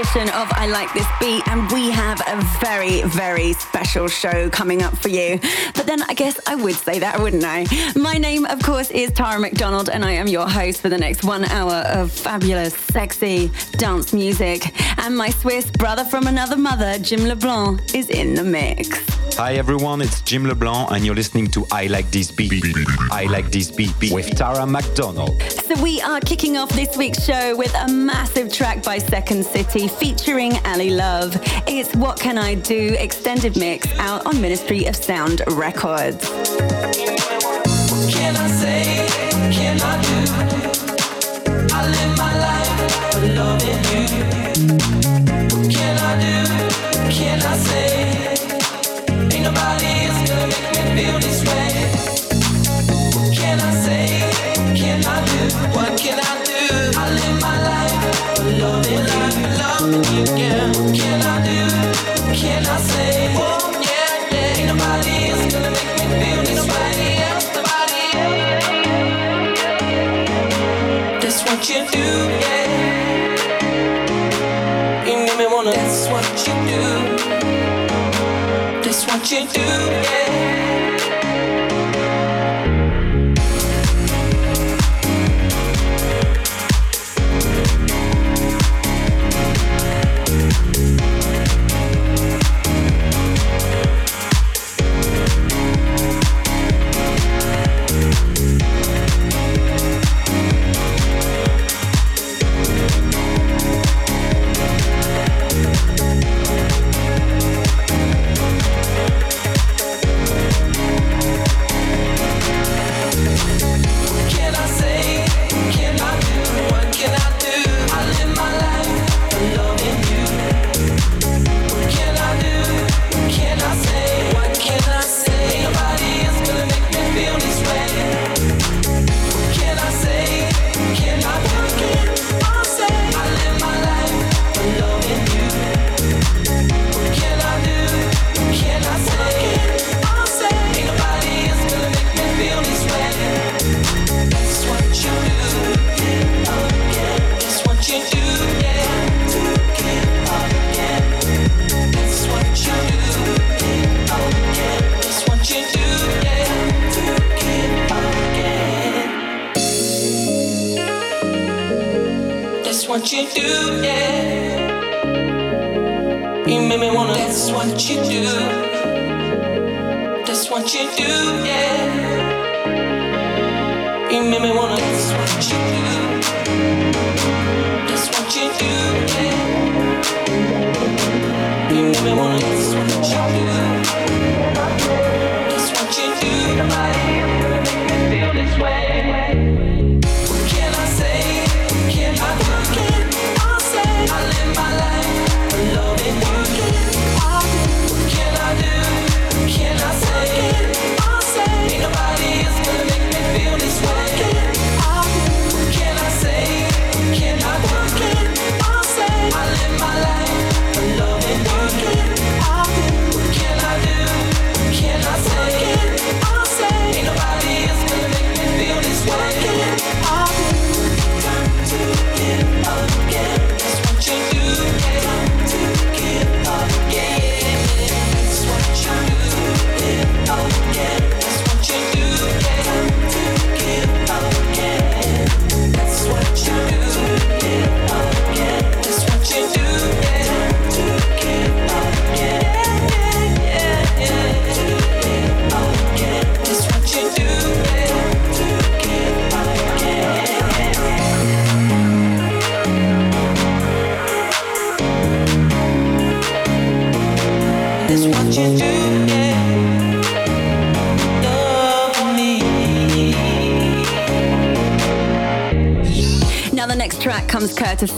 edition of I Like This Beat. And we have a very, very special show coming up for you. But then I guess I would say that, wouldn't I? My name, of course, is Tara McDonald, and I am your host for the next one hour of fabulous, sexy dance music. And my Swiss brother from another mother, Jim LeBlanc, is in the mix. Hi everyone, it's Jim LeBlanc, and you're listening to I Like This Beat. I Like This Beat with Tara McDonald. So we are kicking off this week's show with a massive track by Second City featuring Ali Love. It's What Can I Do extended mix out on Ministry of Sound Records. Can I say, can I do? I live my life loving you. Can I do, can I you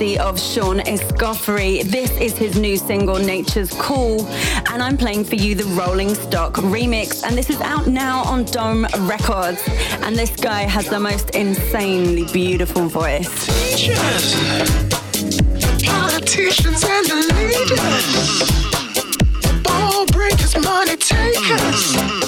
courtesy of Sean Escoffery. This is his new single, Nature's Call, and I'm playing for you the Rolling Stock remix. And this is out now on Dome Records. And this guy has the most insanely beautiful voice. teachers, politicians, and the leaders, ball breakers, money takers,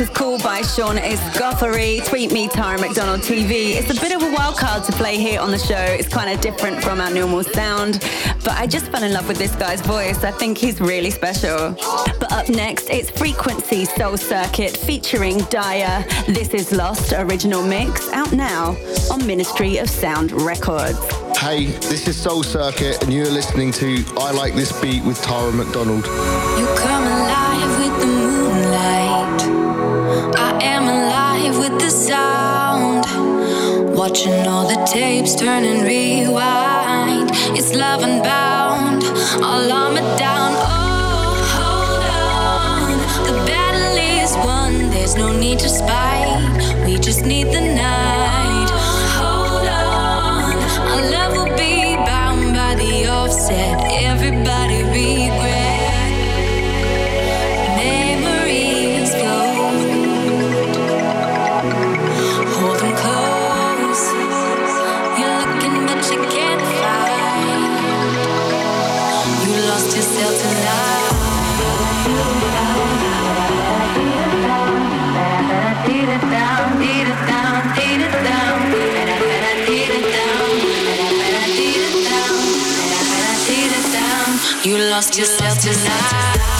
is called by Sean Escoffery. Tweet me, Tara McDonald TV. It's a bit of a wild card to play here on the show. It's kind of different from our normal sound, but I just fell in love with this guy's voice. I think he's really special. But up next, it's Frequency Soul Circuit featuring Dyer. This is Lost Original Mix, out now on Ministry of Sound Records. Hey, this is Soul Circuit, and you're listening to I Like This Beat with Tara McDonald. sound. Watching all the tapes turn and rewind. It's love unbound, all armored down. Oh, hold on. The battle is won, there's no need to spite. We just need the night. lost yourself tonight.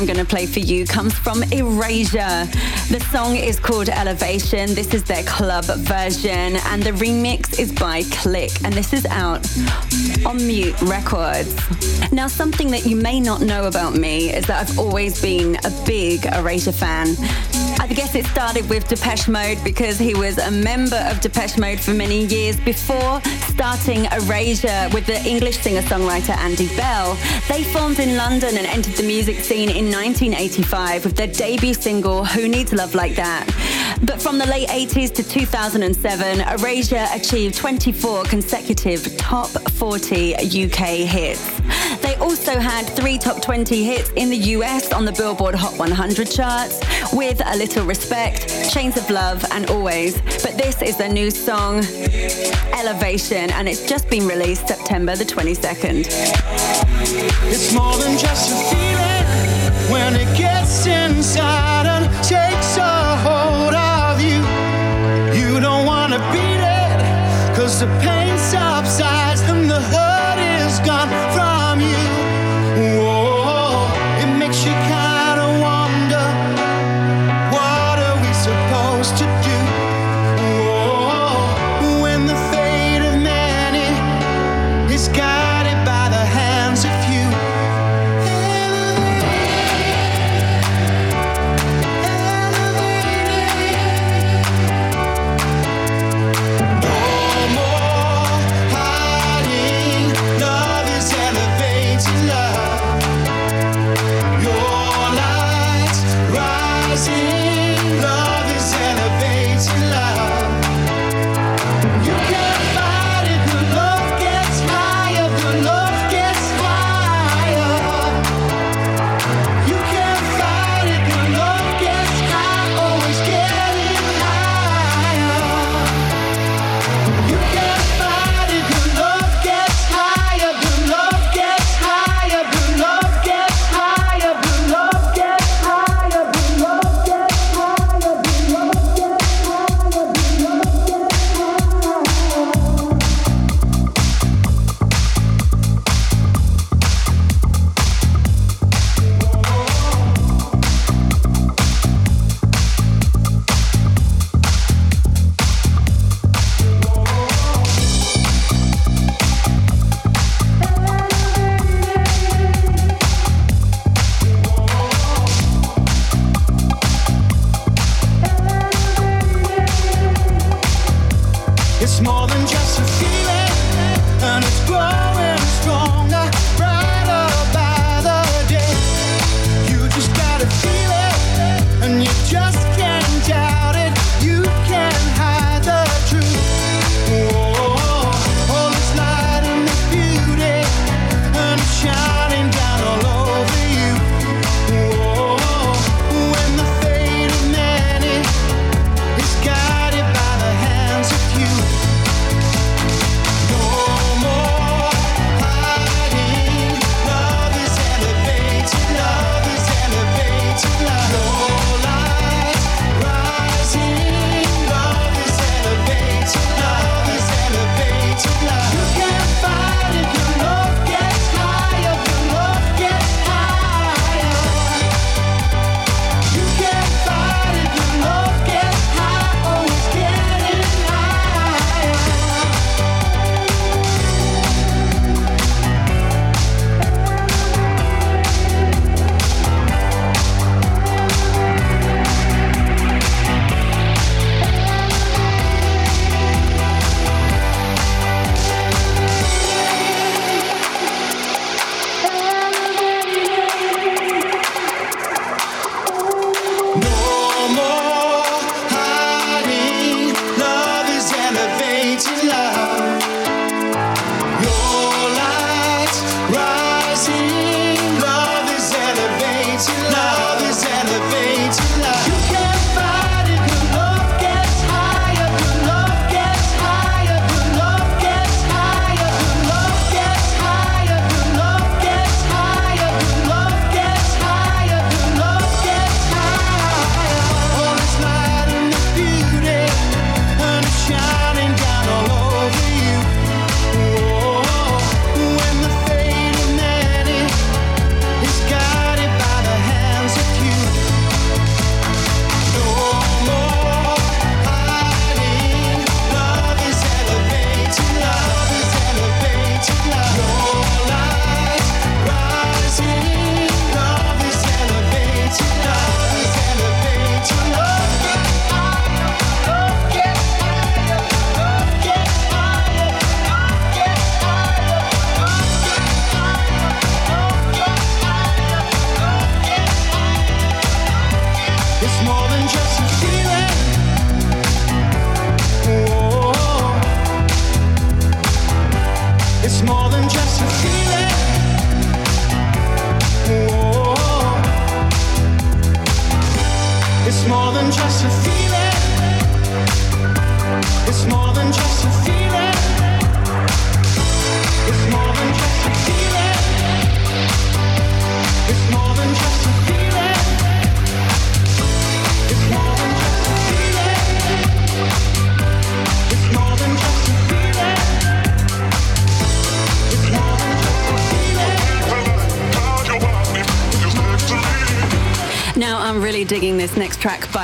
I'm going to play for you comes from Erasure. The song is called Elevation. This is their club version, and the remix is by Click, and this is out on Mute Records. Now, something that you may not know about me is that I've always been a big Erasure fan. I guess it started with Depeche Mode because he was a member of Depeche Mode for many years before starting Erasure with the English singer-songwriter Andy Bell. They formed in London and entered the music scene in 1985 with their debut single Who Needs Love Like That. But from the late 80s to 2007, Erasure achieved 24 consecutive top 40 UK hits. Also had three top 20 hits in the US on the Billboard Hot 100 charts with A Little Respect, Chains of Love, and Always. But this is their new song, Elevation, and it's just been released September the 22nd. It's more than just a feeling when it gets inside and takes a hold of you. You don't wanna beat it, cause the pain subsides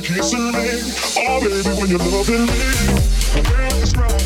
kissing me. Oh, baby, when you're loving me.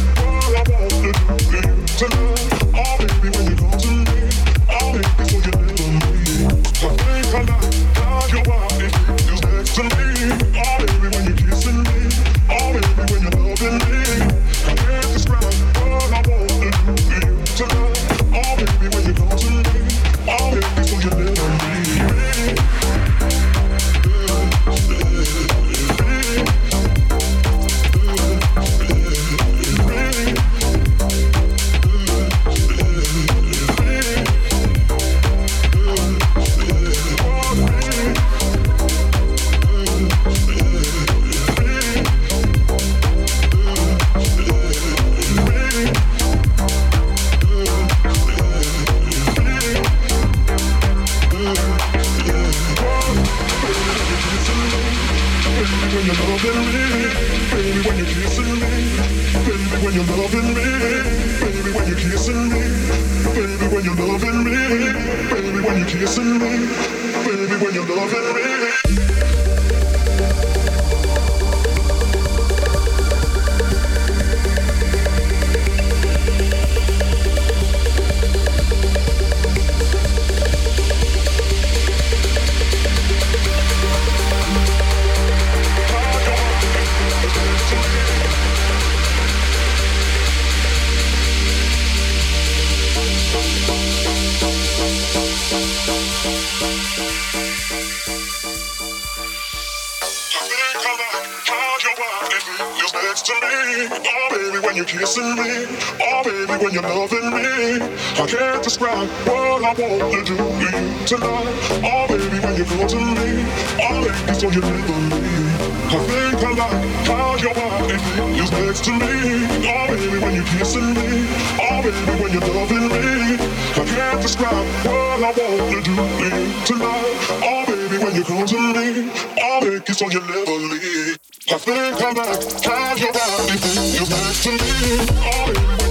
When you're kissing me. Oh, baby, when you're loving me. I can't describe what I want to do to you tonight. Oh, baby, when you come to me. Oh, baby, so you never leave. I think I like how your body feels next to me. Oh, baby, when you're kissing me. Oh, baby, when you're loving me. I can't describe what I want to do to you tonight. Oh, baby, when you come to me. I'll make it so you never leave. I think I like how your body feels next to me. Oh,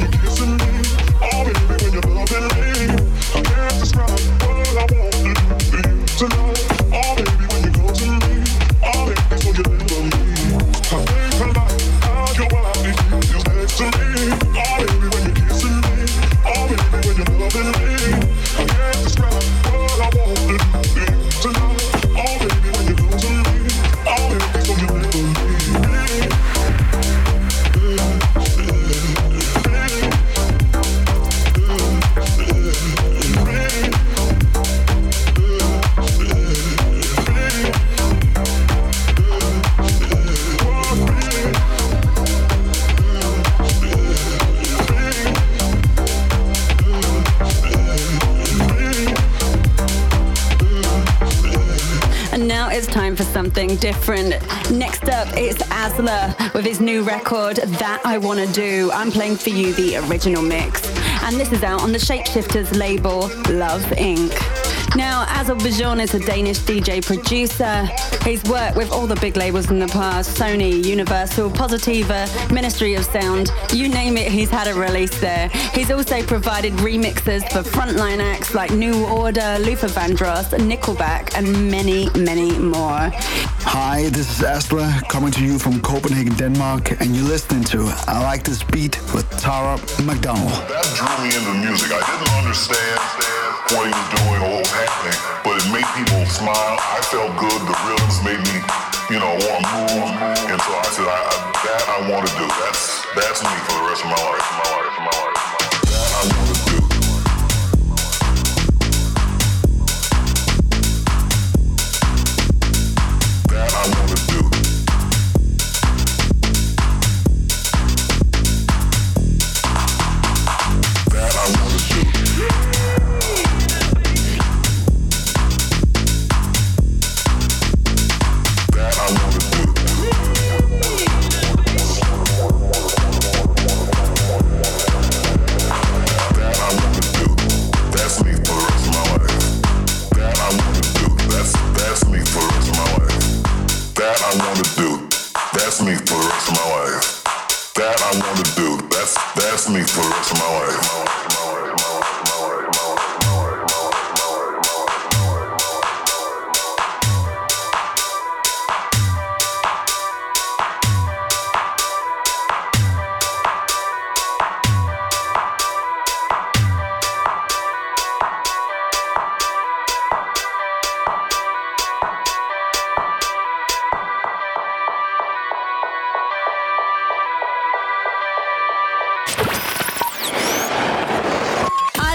different. Next up is Asla with his new record, That I Wanna Do. I'm playing for you the original mix. And this is out on the Shapeshifters label, Love Inc. Now, Azal Bijan is a Danish DJ producer. He's worked with all the big labels in the past Sony, Universal, Positiva, Ministry of Sound. You name it, he's had a release there. He's also provided remixes for frontline acts like New Order, Luther Vandross, Nickelback, and many, many more. Hi, this is Astra coming to you from Copenhagen, Denmark, and you're listening to I Like This Beat with Tara McDonald. That drew me into music. I didn't understand what was doing or what happening, but it made people smile. I felt good. The rhythms made me you know, want to move. And so I said, I, I, that I want to do. That's that's me for the rest of my life. My life. My life. My life. That I want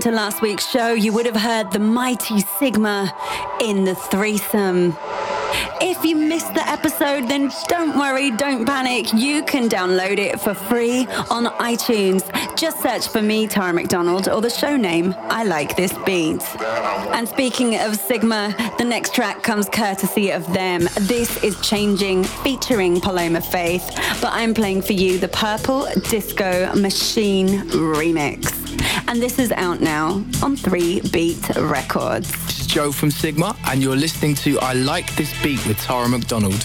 you tuned into last week's show, you would have heard the mighty Sigma in the threesome. If you missed the episode, then don't worry, don't panic. You can download it for free on iTunes. Just search for me, Tara McDonald, or the show name, I Like This Beat. And speaking of Sigma, the next track comes courtesy of them. This is Changing, featuring Paloma Faith, but I'm playing for you the Purple Disco Machine remix. And this is out now on 3 Beat Records. This is Joe from Sigma, and you're listening to I Like This Beat with Tara McDonald.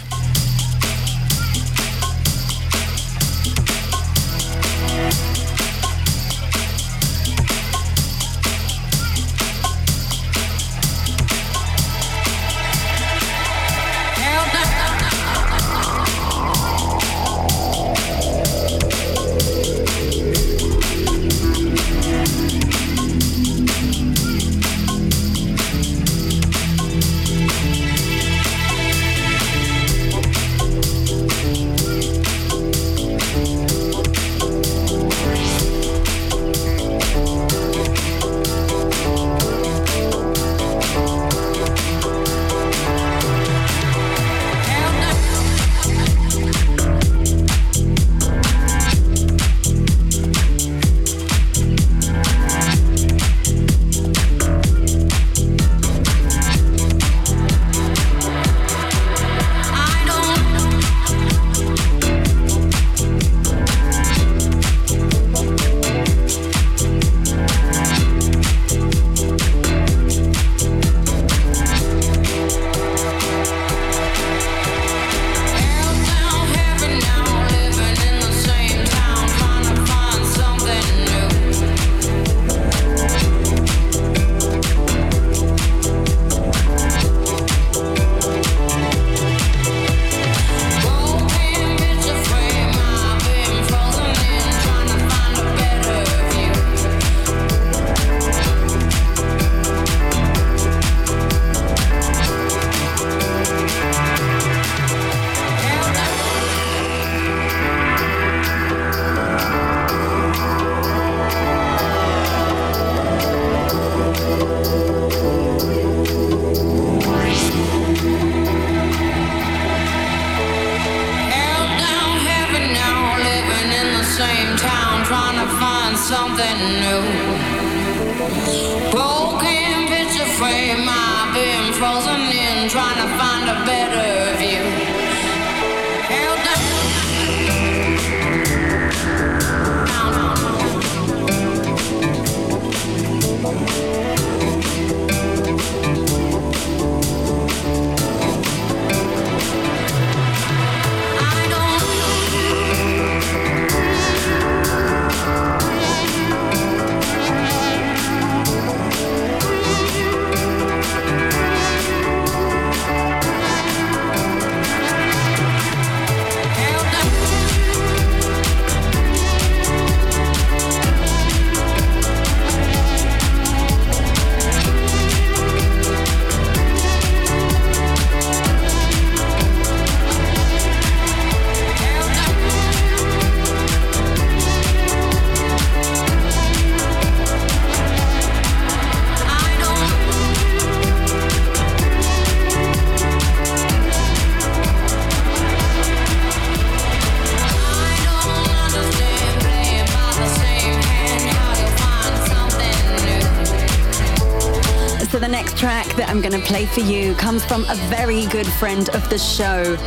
For you comes from a very good friend of the show.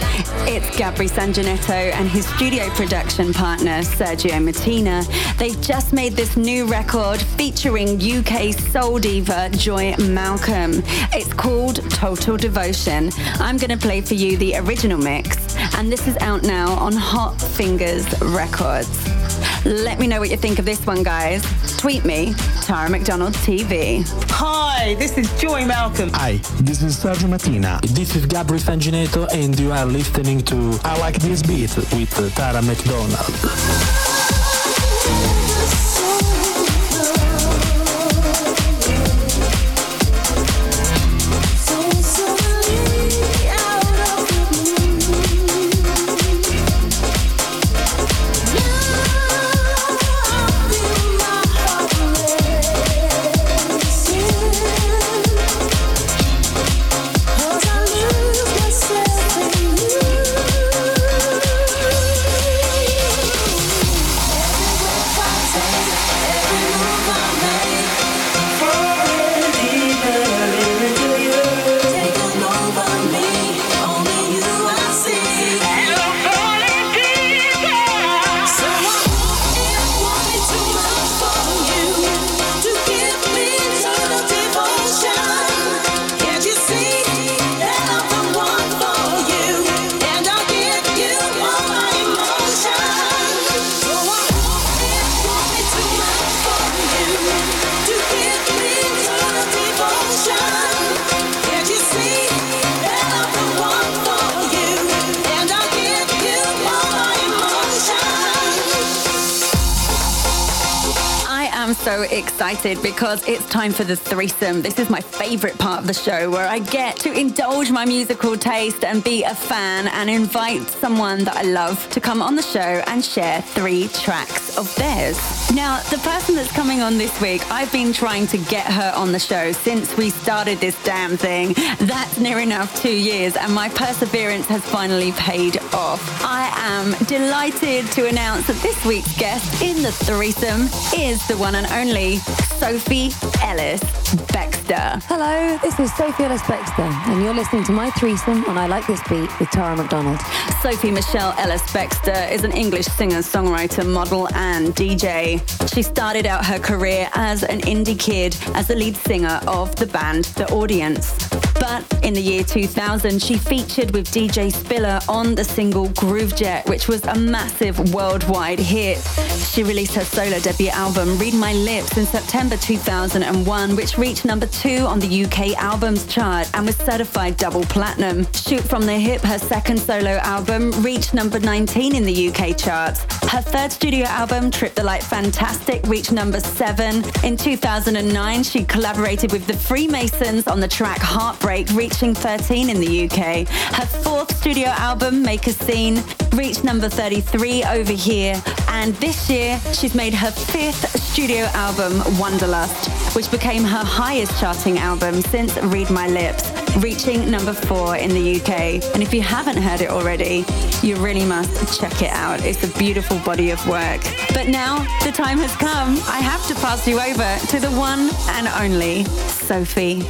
It's Gabri Sanjanetto and his studio production partner, Sergio Martina. They've just made this new record featuring UK soul diva Joy Malcolm. It's called Total Devotion. I'm going to play for you the original mix, and this is out now on Hot Fingers Records. Let me know what you think of this one, guys. Tweet me, Tara McDonald TV. Hi, this is Joy Malcolm. Hi, this is Sergio Martina. This is Gabri Sanginetto, and you are listening to I Like This Beat with Tara McDonald. Because it's time for the threesome. This is my favorite part of the show where I get to indulge my musical taste and be a fan and invite someone that I love to come on the show and share three tracks of theirs. Now, the person that's coming on this week, I've been trying to get her on the show since we started this damn thing. That's near enough two years, and my perseverance has finally paid off. I am delighted to announce that this week's guest in the threesome is the one and only Sophie Ellis Bextor. Hello, this is Sophie Ellis Bextor, and you're listening to my threesome on I Like This Beat with Tara McDonald. Sophie Michelle Ellis Bextor is an English singer, songwriter, model, and DJ. She started out her career as an indie kid as the lead singer of the band The Audience. But in the year 2000, she featured with DJ Spiller on the single Groove Jet, which was a massive worldwide hit. She released her solo debut album, Read My Lips, in September 2001, which reached number two on the UK albums chart and was certified double platinum. Shoot from the Hip, her second solo album, reached number 19 in the UK charts. Her third studio album, Trip the Light Fantastic, reached number seven. In 2009, she collaborated with the Freemasons on the track Heartbreak, reaching 13 in the UK. Her fourth studio album, Make a Scene, reached number 33 over here. And this year, she's made her fifth studio album, Wanderlust, which became her highest charting album since Read My Lips, reaching number four in the UK. And if you haven't heard it already, you really must check it out. It's a beautiful body of work. But now the time has come. I have to pass you over to the one and only Sophie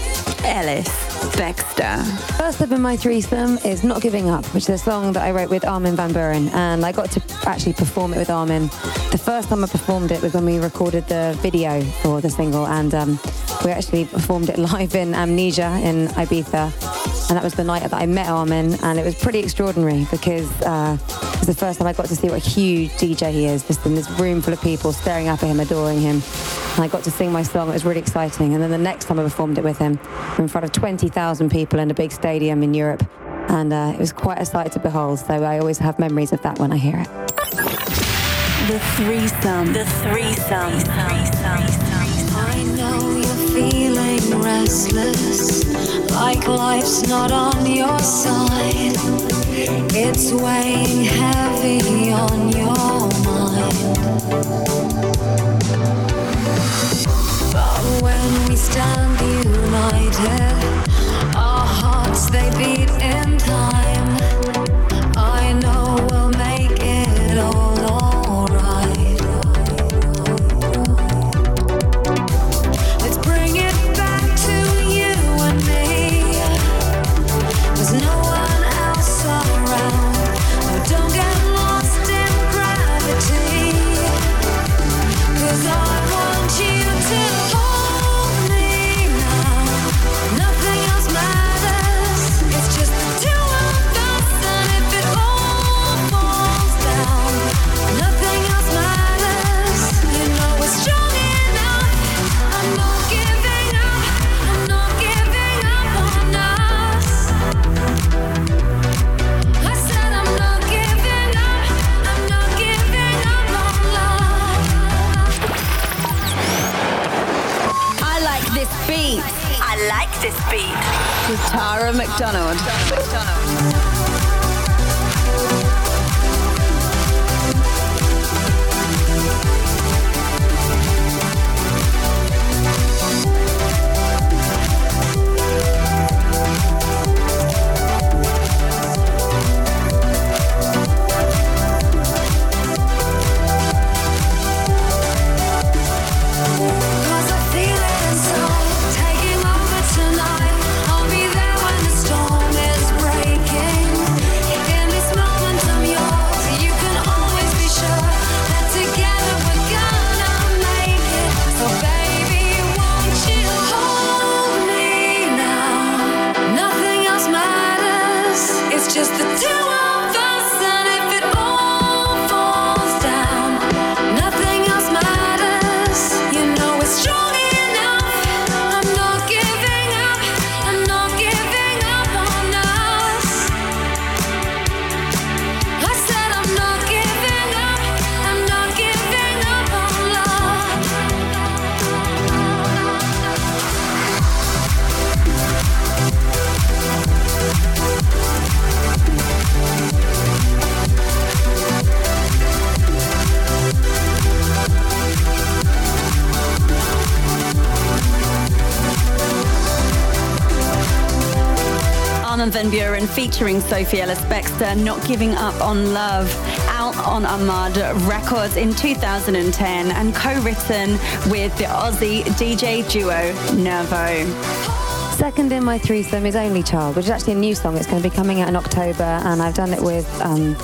Ellis Bextor. First up in my threesome is Not Giving Up, which is a song that I wrote with Armin van Buuren, and I got to actually perform it with Armin. The first time I performed it was when we recorded the video for the single, and um, we actually performed it live in Amnesia in Ibiza. And that was the night that I met Armin, and it was pretty extraordinary because uh, it was the first time I got to see what a huge DJ he is, just in this room full of people staring up at him, adoring him. And I got to sing my song. It was really exciting. And then the next time I performed it with him, in front of 20,000 people in a big stadium in Europe. And uh, it was quite a sight to behold. So I always have memories of that when I hear it. The threesome. The threesome. I know you're feeling restless, like life's not on your side. It's weighing heavy on your mind. But when we stand united, our hearts they beat in time. Tara McDonald. Buuren featuring Sophie Ellis Bextor, Not Giving Up on Love, out on Armada Records in 2010 and co-written with the Aussie DJ duo Nervo. Second in my threesome is Only Child, which is actually a new song. It's going to be coming out in October, and I've done it with um,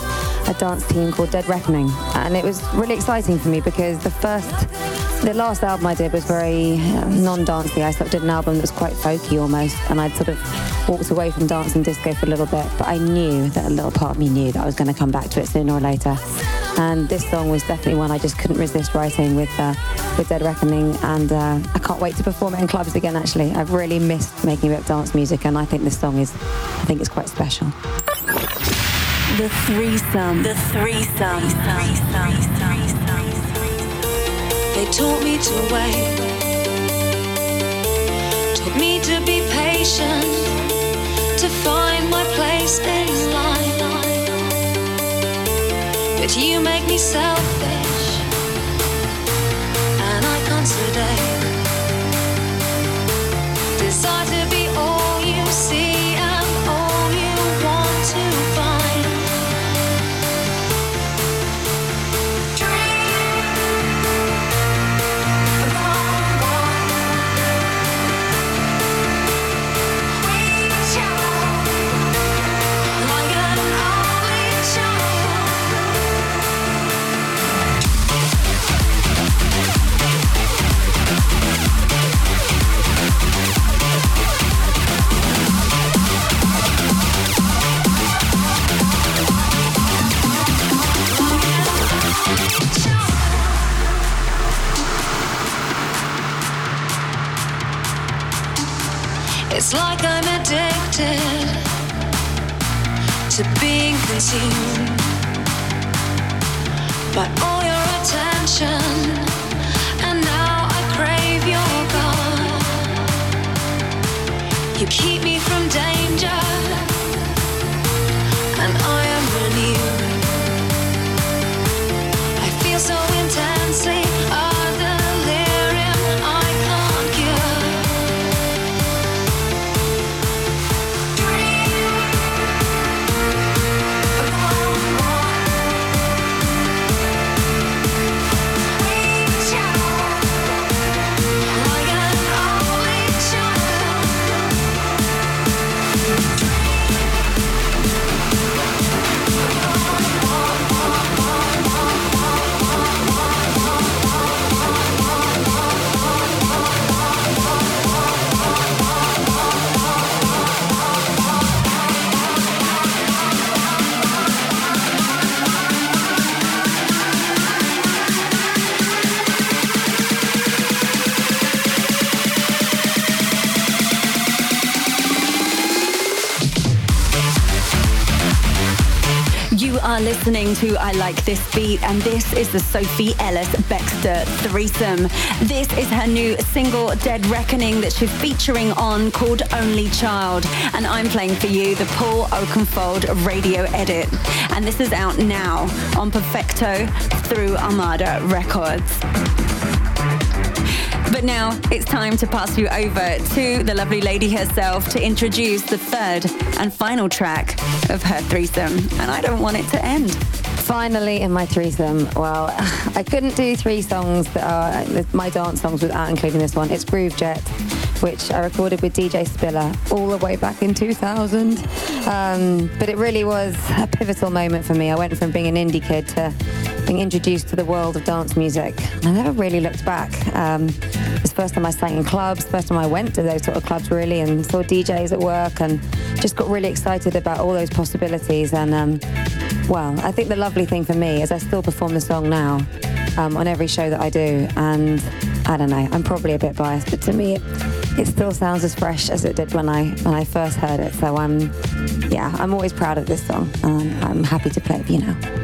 a dance team called Dead Reckoning. And it was really exciting for me because the first, the last album I did was very uh, non-dancey. I sort of did an album that was quite folky almost, and I'd sort of walked away from dance and disco for a little bit. But I knew that a little part of me knew that I was going to come back to it sooner or later. And this song was definitely one I just couldn't resist writing with uh, with Dead Reckoning, and uh, I can't wait to perform it in clubs again. Actually, I've really missed making a bit of dance music, and I think this song is, I think it's quite special. The threesome. The threesome. They taught me to wait, taught me to be patient, my place in line. But you make me selfish, like I'm addicted to being consumed by all your attention, and now I crave your God. You keep me from listening to I Like This Beat, and this is the Sophie Ellis Bextor threesome. This is her new single, Dead Reckoning, that she's featuring on called Only Child. And I'm playing for you the Paul Oakenfold radio edit. And this is out now on Perfecto through Armada Records. Now it's time to pass you over to the lovely lady herself to introduce the third and final track of her threesome. And I don't want it to end. Finally, in my threesome, well, I couldn't do three songs that are my dance songs without including this one. It's Groove Jet, which I recorded with DJ Spiller all the way back in 2000. Um, but it really was a pivotal moment for me. I went from being an indie kid to introduced to the world of dance music. I never really looked back. Um, it's the first time I sang in clubs, first time I went to those sort of clubs really and saw DJs at work and just got really excited about all those possibilities. And um, well, I think the lovely thing for me is I still perform the song now um, on every show that I do. And I don't know, I'm probably a bit biased, but to me, it, it still sounds as fresh as it did when I when I first heard it. So I'm, yeah, I'm always proud of this song, and I'm happy to play it for you now.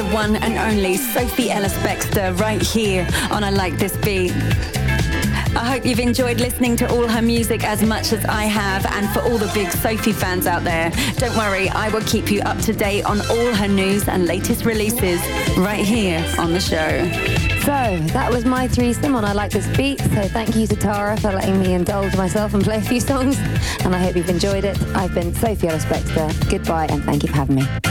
the one and only Sophie Ellis Bextor right here on I Like This Beat. I hope you've enjoyed listening to all her music as much as I have. And for all the big Sophie fans out there, don't worry, I will keep you up to date on all her news and latest releases right here on the show. So that was my threesome on I Like This Beat. So thank you to Tara for letting me indulge myself and play a few songs. And I hope you've enjoyed it. I've been Sophie Ellis Bextor. Goodbye and thank you for having me.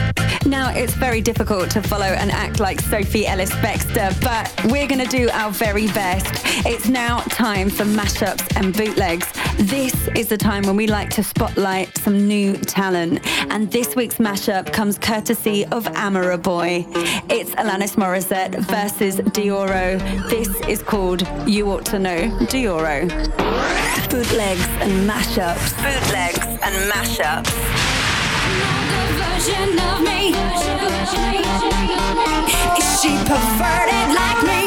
Now, it's very difficult to follow and act like Sophie Ellis Bextor, but we're going to do our very best. It's now time for mashups and bootlegs. This is the time when we like to spotlight some new talent. And this week's mashup comes courtesy of Amara Boy. It's Alanis Morissette versus Dioro. This is called You Ought to Know Dioro. Bootlegs and mashups. Bootlegs and mashups version of me? Is she perverted like me?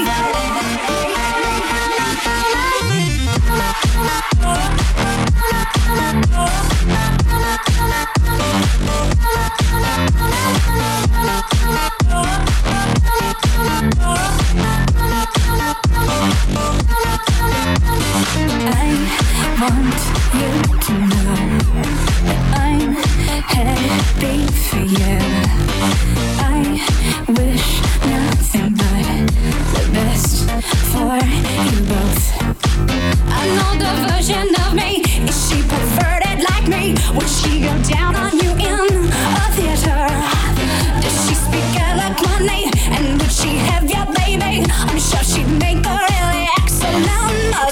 And would she have your baby? I'm sure she'd make a really excellent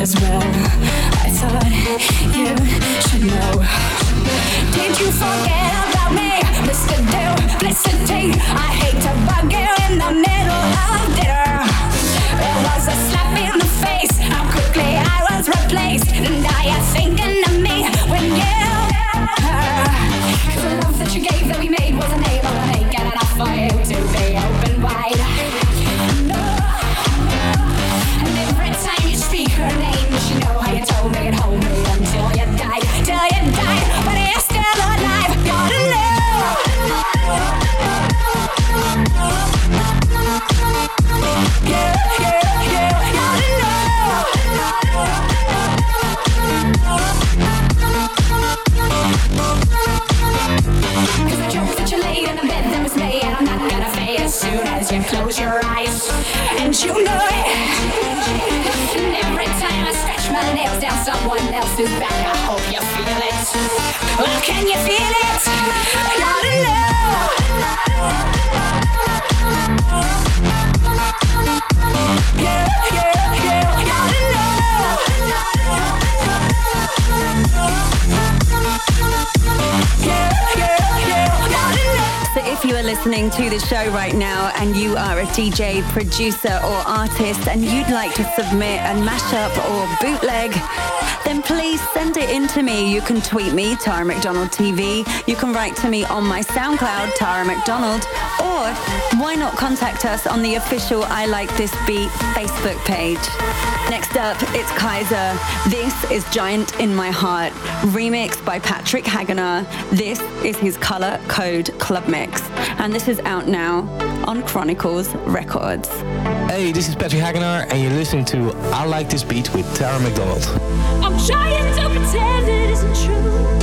as well. I thought you should know. Did you forget about me, Mr. Duplicity? I hate to bug you in the middle of dinner. It was a slap in the face. How quickly I was replaced. And are you thinking You know it. And every time I stretch my nails down someone else's back, I hope you feel it. Well, can you feel it? Listening to the show right now and you are a DJ, producer or artist and you'd like to submit a mashup or bootleg, then please send it in to me. You can tweet me, Tara McDonald TV. You can write to me on my SoundCloud, Tara McDonald. Or why not contact us on the official I Like This Beat Facebook page. Next up, it's Kiesza. This is Giant in My Heart, remixed by Patrick Hagenaar. This is his Color Code Club Mix. And this is out now on Chronicles Records. Hey, this is Patrick Hagenaar, and you're listening to I Like This Beat with Tara McDonald. I'm trying to pretend it isn't true.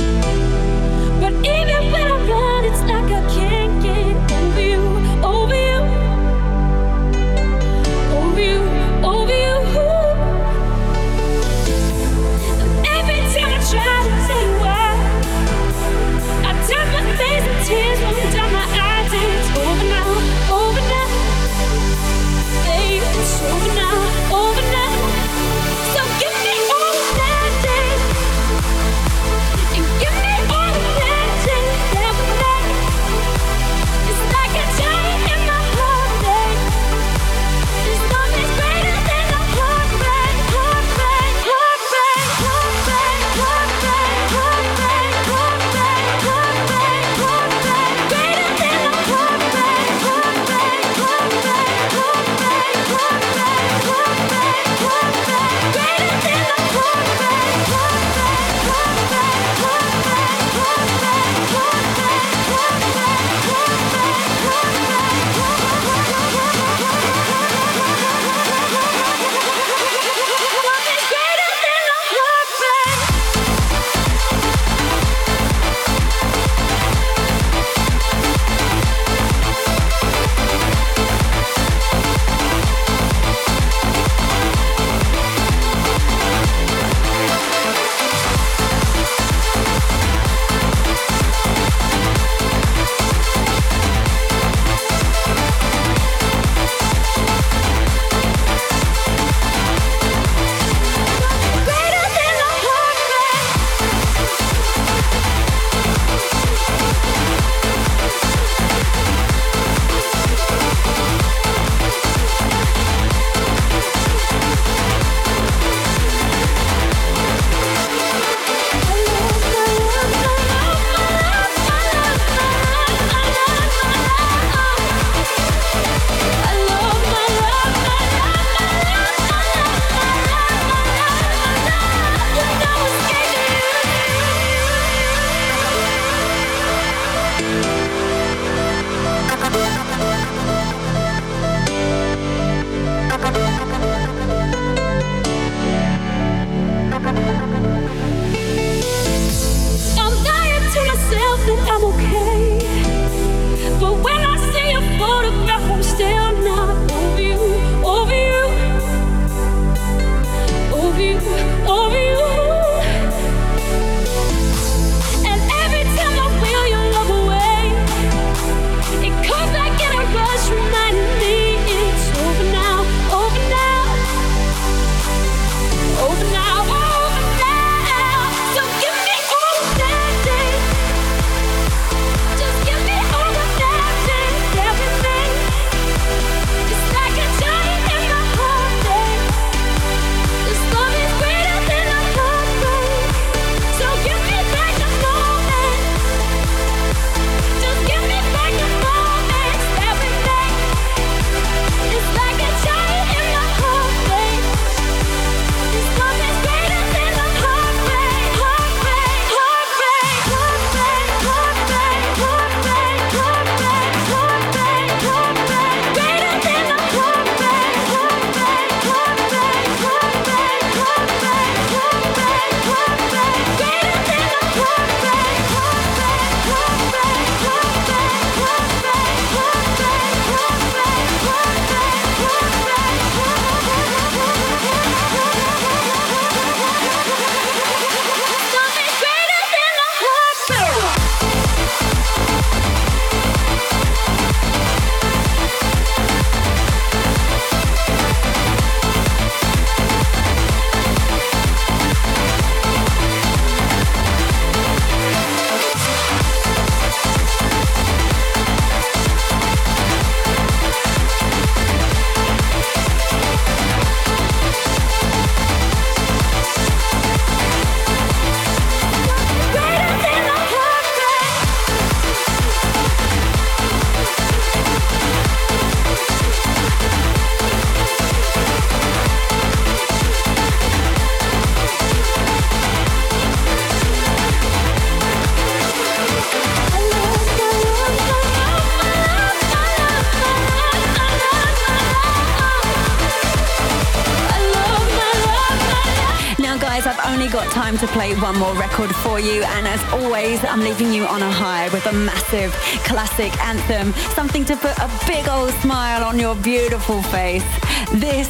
Time to play one more record for you, and as always, I'm leaving you on a high with a massive classic anthem, something to put a big old smile on your beautiful face. This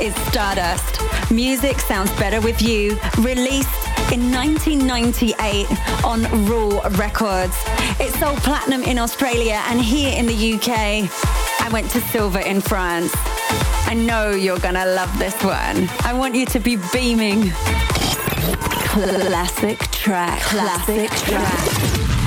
is Stardust. Music sounds better with you. Released in 1998 on Raw Records. It sold platinum in Australia and here in the UK. I went to silver in France. I know you're gonna love this one. I want you to be beaming. Classic track. Classic track.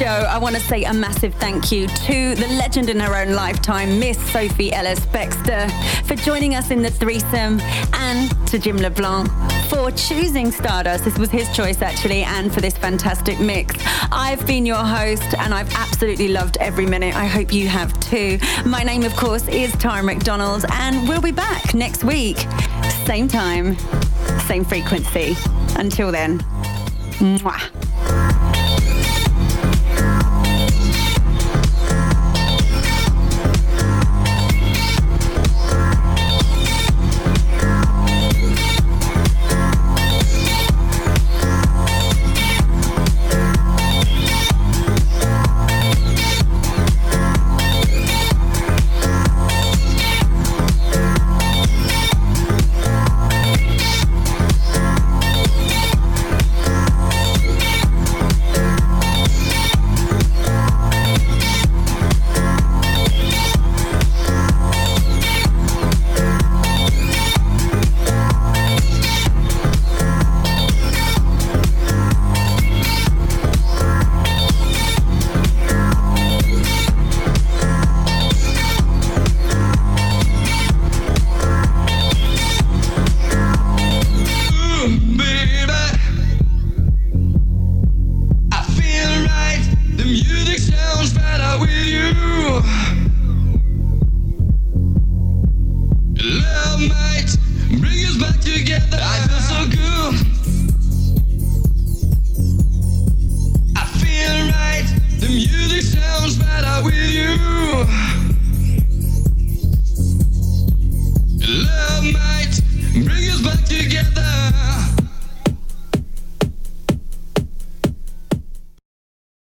Show. I want to say a massive thank you to the legend in her own lifetime, Miss Sophie Ellis Bextor, for joining us in the threesome, and to Jim LeBlanc for choosing Stardust. This was his choice, actually, and for this fantastic mix. I've been your host, and I've absolutely loved every minute. I hope you have too. My name, of course, is Tara McDonald, and we'll be back next week. Same time, same frequency. Until then, mwah.